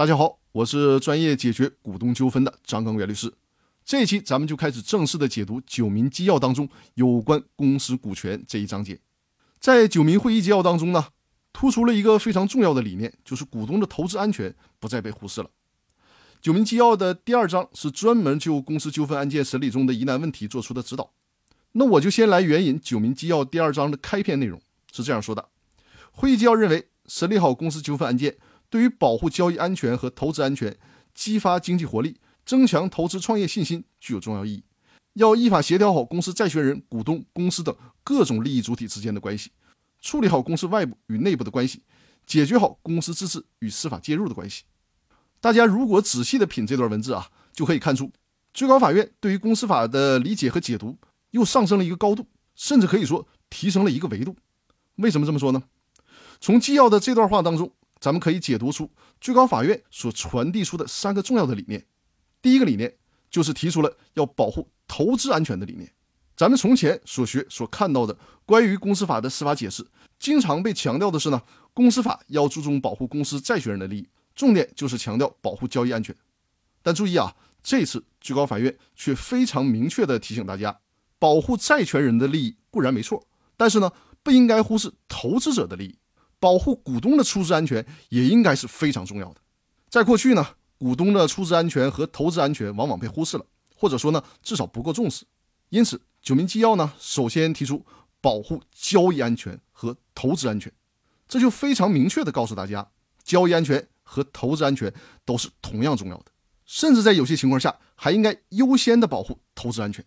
大家好，我是专业解决股东纠纷的张刚元律师。这一期咱们就开始正式的解读《九民纪要》当中有关公司股权这一章节。在九民会议纪要当中呢，突出了一个非常重要的理念，就是股东的投资安全不再被忽视了。九民纪要的第二章是专门就公司纠纷案件审理中的疑难问题做出的指导。那我就先来援引九民纪要第二章的开篇内容，是这样说的：会议纪要认为，审理好公司纠纷案件。对于保护交易安全和投资安全、激发经济活力、增强投资创业信心具有重要意义。要依法协调好公司债权人、股东、公司等各种利益主体之间的关系，处理好公司外部与内部的关系，解决好公司自治与司法介入的关系。大家如果仔细的品这段文字啊，就可以看出，最高法院对于公司法的理解和解读又上升了一个高度，甚至可以说提升了一个维度。为什么这么说呢？从纪要的这段话当中。咱们可以解读出最高法院所传递出的三个重要的理念。第一个理念就是提出了要保护投资安全的理念。咱们从前所学所看到的关于公司法的司法解释，经常被强调的是呢，公司法要注重保护公司债权人的利益，重点就是强调保护交易安全。但注意啊，这次最高法院却非常明确地提醒大家，保护债权人的利益固然没错，但是呢，不应该忽视投资者的利益。保护股东的出资安全也应该是非常重要的。在过去呢，股东的出资安全和投资安全往往被忽视了，或者说呢，至少不够重视。因此，九民纪要呢，首先提出保护交易安全和投资安全，这就非常明确的告诉大家，交易安全和投资安全都是同样重要的，甚至在有些情况下还应该优先的保护投资安全。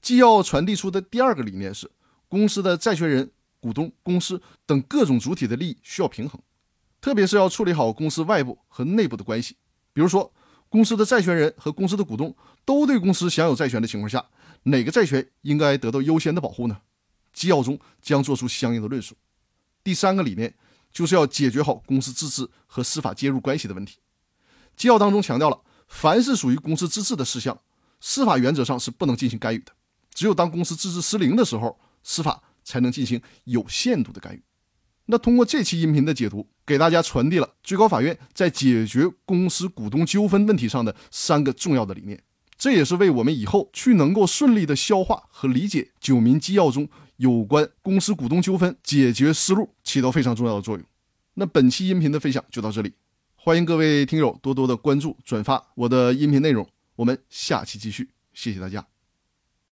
纪要传递出的第二个理念是，公司的债权人。股东、公司等各种主体的利益需要平衡，特别是要处理好公司外部和内部的关系。比如说，公司的债权人和公司的股东都对公司享有债权的情况下，哪个债权应该得到优先的保护呢？纪要中将做出相应的论述。第三个理念就是要解决好公司自治和司法介入关系的问题。纪要当中强调了，凡是属于公司自治的事项，司法原则上是不能进行干预的。只有当公司自治失灵的时候，司法。才能进行有限度的干预。那通过这期音频的解读，给大家传递了最高法院在解决公司股东纠纷问题上的三个重要的理念。这也是为我们以后去能够顺利的消化和理解《九民纪要》中有关公司股东纠纷解决思路起到非常重要的作用。那本期音频的分享就到这里，欢迎各位听友多多的关注转发我的音频内容。我们下期继续，谢谢大家。